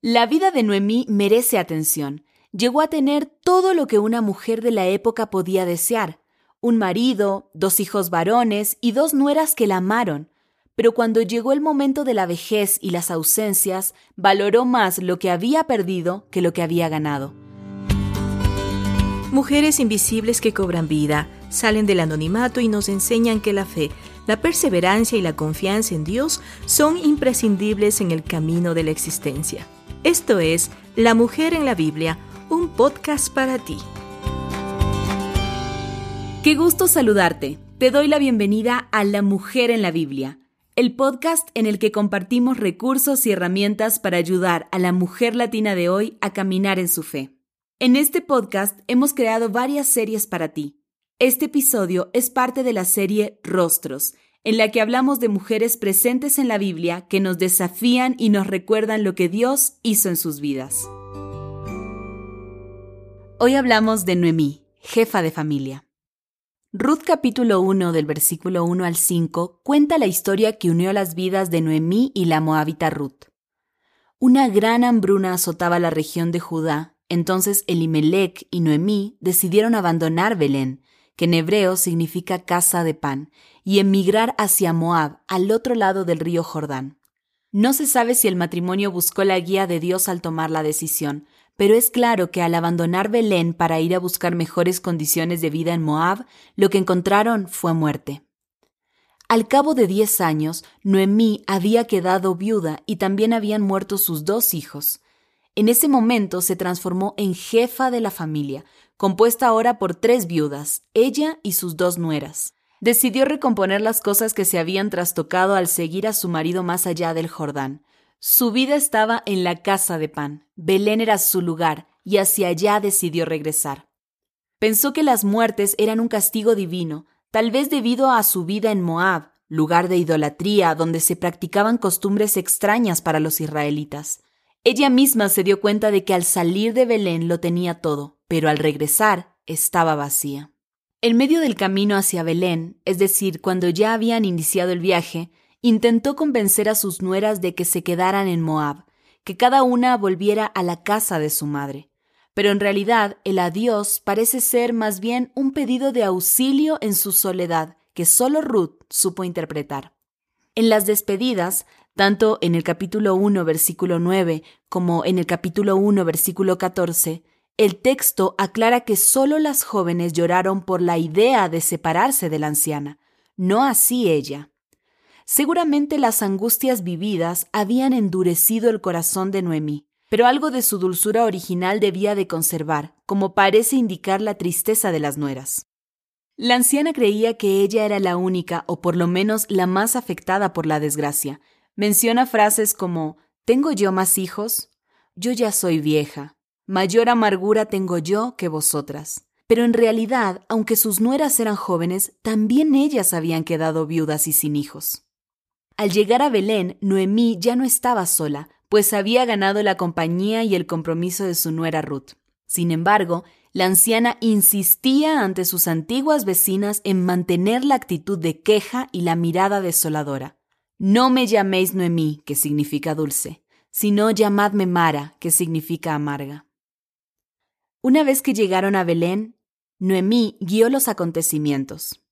La vida de Noemí merece atención. Llegó a tener todo lo que una mujer de la época podía desear. Un marido, dos hijos varones y dos nueras que la amaron. Pero cuando llegó el momento de la vejez y las ausencias, valoró más lo que había perdido que lo que había ganado. Mujeres invisibles que cobran vida, salen del anonimato y nos enseñan que la fe, la perseverancia y la confianza en Dios son imprescindibles en el camino de la existencia. Esto es La Mujer en la Biblia, un podcast para ti. Qué gusto saludarte. Te doy la bienvenida a La Mujer en la Biblia, el podcast en el que compartimos recursos y herramientas para ayudar a la mujer latina de hoy a caminar en su fe. En este podcast hemos creado varias series para ti. Este episodio es parte de la serie Rostros, en la que hablamos de mujeres presentes en la Biblia que nos desafían y nos recuerdan lo que Dios hizo en sus vidas. Hoy hablamos de Noemí, jefa de familia. Ruth capítulo 1 del versículo 1 al 5 cuenta la historia que unió las vidas de Noemí y la moabita Ruth. Una gran hambruna azotaba la región de Judá entonces Elimelech y Noemí decidieron abandonar Belén, que en hebreo significa casa de pan, y emigrar hacia Moab, al otro lado del río Jordán. No se sabe si el matrimonio buscó la guía de Dios al tomar la decisión, pero es claro que al abandonar Belén para ir a buscar mejores condiciones de vida en Moab, lo que encontraron fue muerte. Al cabo de diez años, Noemí había quedado viuda y también habían muerto sus dos hijos. En ese momento se transformó en jefa de la familia, compuesta ahora por tres viudas, ella y sus dos nueras. Decidió recomponer las cosas que se habían trastocado al seguir a su marido más allá del Jordán. Su vida estaba en la casa de pan. Belén era su lugar, y hacia allá decidió regresar. Pensó que las muertes eran un castigo divino, tal vez debido a su vida en Moab, lugar de idolatría donde se practicaban costumbres extrañas para los israelitas. Ella misma se dio cuenta de que al salir de Belén lo tenía todo, pero al regresar estaba vacía. En medio del camino hacia Belén, es decir, cuando ya habían iniciado el viaje, intentó convencer a sus nueras de que se quedaran en Moab, que cada una volviera a la casa de su madre. Pero en realidad el adiós parece ser más bien un pedido de auxilio en su soledad que solo Ruth supo interpretar. En las despedidas, tanto en el capítulo 1, versículo 9, como en el capítulo 1, versículo 14, el texto aclara que solo las jóvenes lloraron por la idea de separarse de la anciana, no así ella. Seguramente las angustias vividas habían endurecido el corazón de Noemí, pero algo de su dulzura original debía de conservar, como parece indicar la tristeza de las nueras. La anciana creía que ella era la única, o por lo menos la más afectada por la desgracia, Menciona frases como ¿Tengo yo más hijos? Yo ya soy vieja. Mayor amargura tengo yo que vosotras. Pero en realidad, aunque sus nueras eran jóvenes, también ellas habían quedado viudas y sin hijos. Al llegar a Belén, Noemí ya no estaba sola, pues había ganado la compañía y el compromiso de su nuera Ruth. Sin embargo, la anciana insistía ante sus antiguas vecinas en mantener la actitud de queja y la mirada desoladora. No me llaméis Noemí, que significa dulce, sino llamadme Mara, que significa amarga. Una vez que llegaron a Belén, Noemí guió los acontecimientos.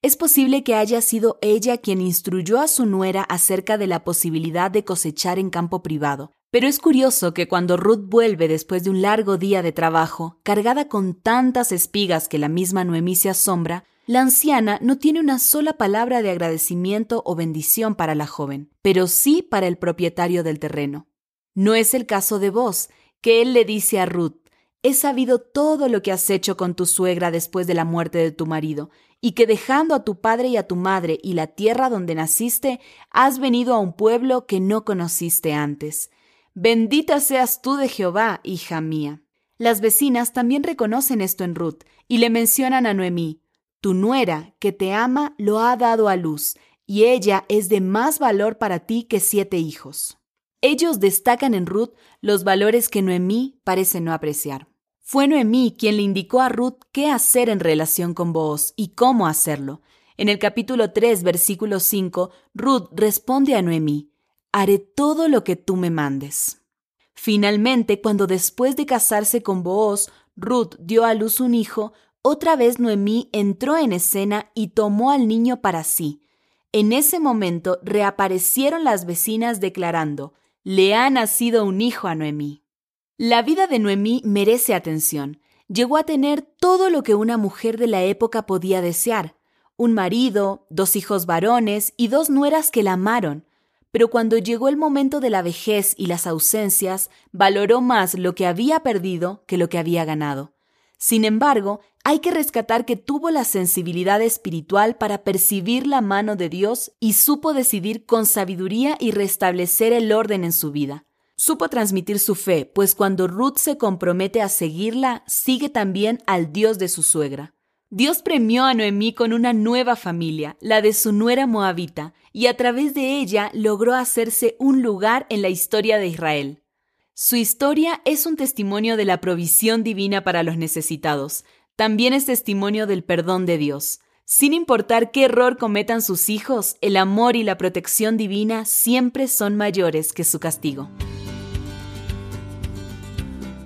Es posible que haya sido ella quien instruyó a su nuera acerca de la posibilidad de cosechar en campo privado, pero es curioso que cuando Ruth vuelve después de un largo día de trabajo, cargada con tantas espigas que la misma Noemí se asombra, la anciana no tiene una sola palabra de agradecimiento o bendición para la joven, pero sí para el propietario del terreno. No es el caso de vos, que él le dice a Ruth, he sabido todo lo que has hecho con tu suegra después de la muerte de tu marido, y que dejando a tu padre y a tu madre y la tierra donde naciste, has venido a un pueblo que no conociste antes. Bendita seas tú de Jehová, hija mía. Las vecinas también reconocen esto en Ruth y le mencionan a Noemí, tu nuera, que te ama, lo ha dado a luz, y ella es de más valor para ti que siete hijos. Ellos destacan en Ruth los valores que Noemí parece no apreciar. Fue Noemí quien le indicó a Ruth qué hacer en relación con vos y cómo hacerlo. En el capítulo 3, versículo 5, Ruth responde a Noemí, Haré todo lo que tú me mandes. Finalmente, cuando después de casarse con Booz, Ruth dio a luz un hijo, otra vez Noemí entró en escena y tomó al niño para sí. En ese momento reaparecieron las vecinas declarando, le ha nacido un hijo a Noemí. La vida de Noemí merece atención. Llegó a tener todo lo que una mujer de la época podía desear, un marido, dos hijos varones y dos nueras que la amaron, pero cuando llegó el momento de la vejez y las ausencias, valoró más lo que había perdido que lo que había ganado. Sin embargo, hay que rescatar que tuvo la sensibilidad espiritual para percibir la mano de Dios y supo decidir con sabiduría y restablecer el orden en su vida. Supo transmitir su fe, pues cuando Ruth se compromete a seguirla, sigue también al Dios de su suegra. Dios premió a Noemí con una nueva familia, la de su nuera moabita, y a través de ella logró hacerse un lugar en la historia de Israel. Su historia es un testimonio de la provisión divina para los necesitados, también es testimonio del perdón de Dios. Sin importar qué error cometan sus hijos, el amor y la protección divina siempre son mayores que su castigo.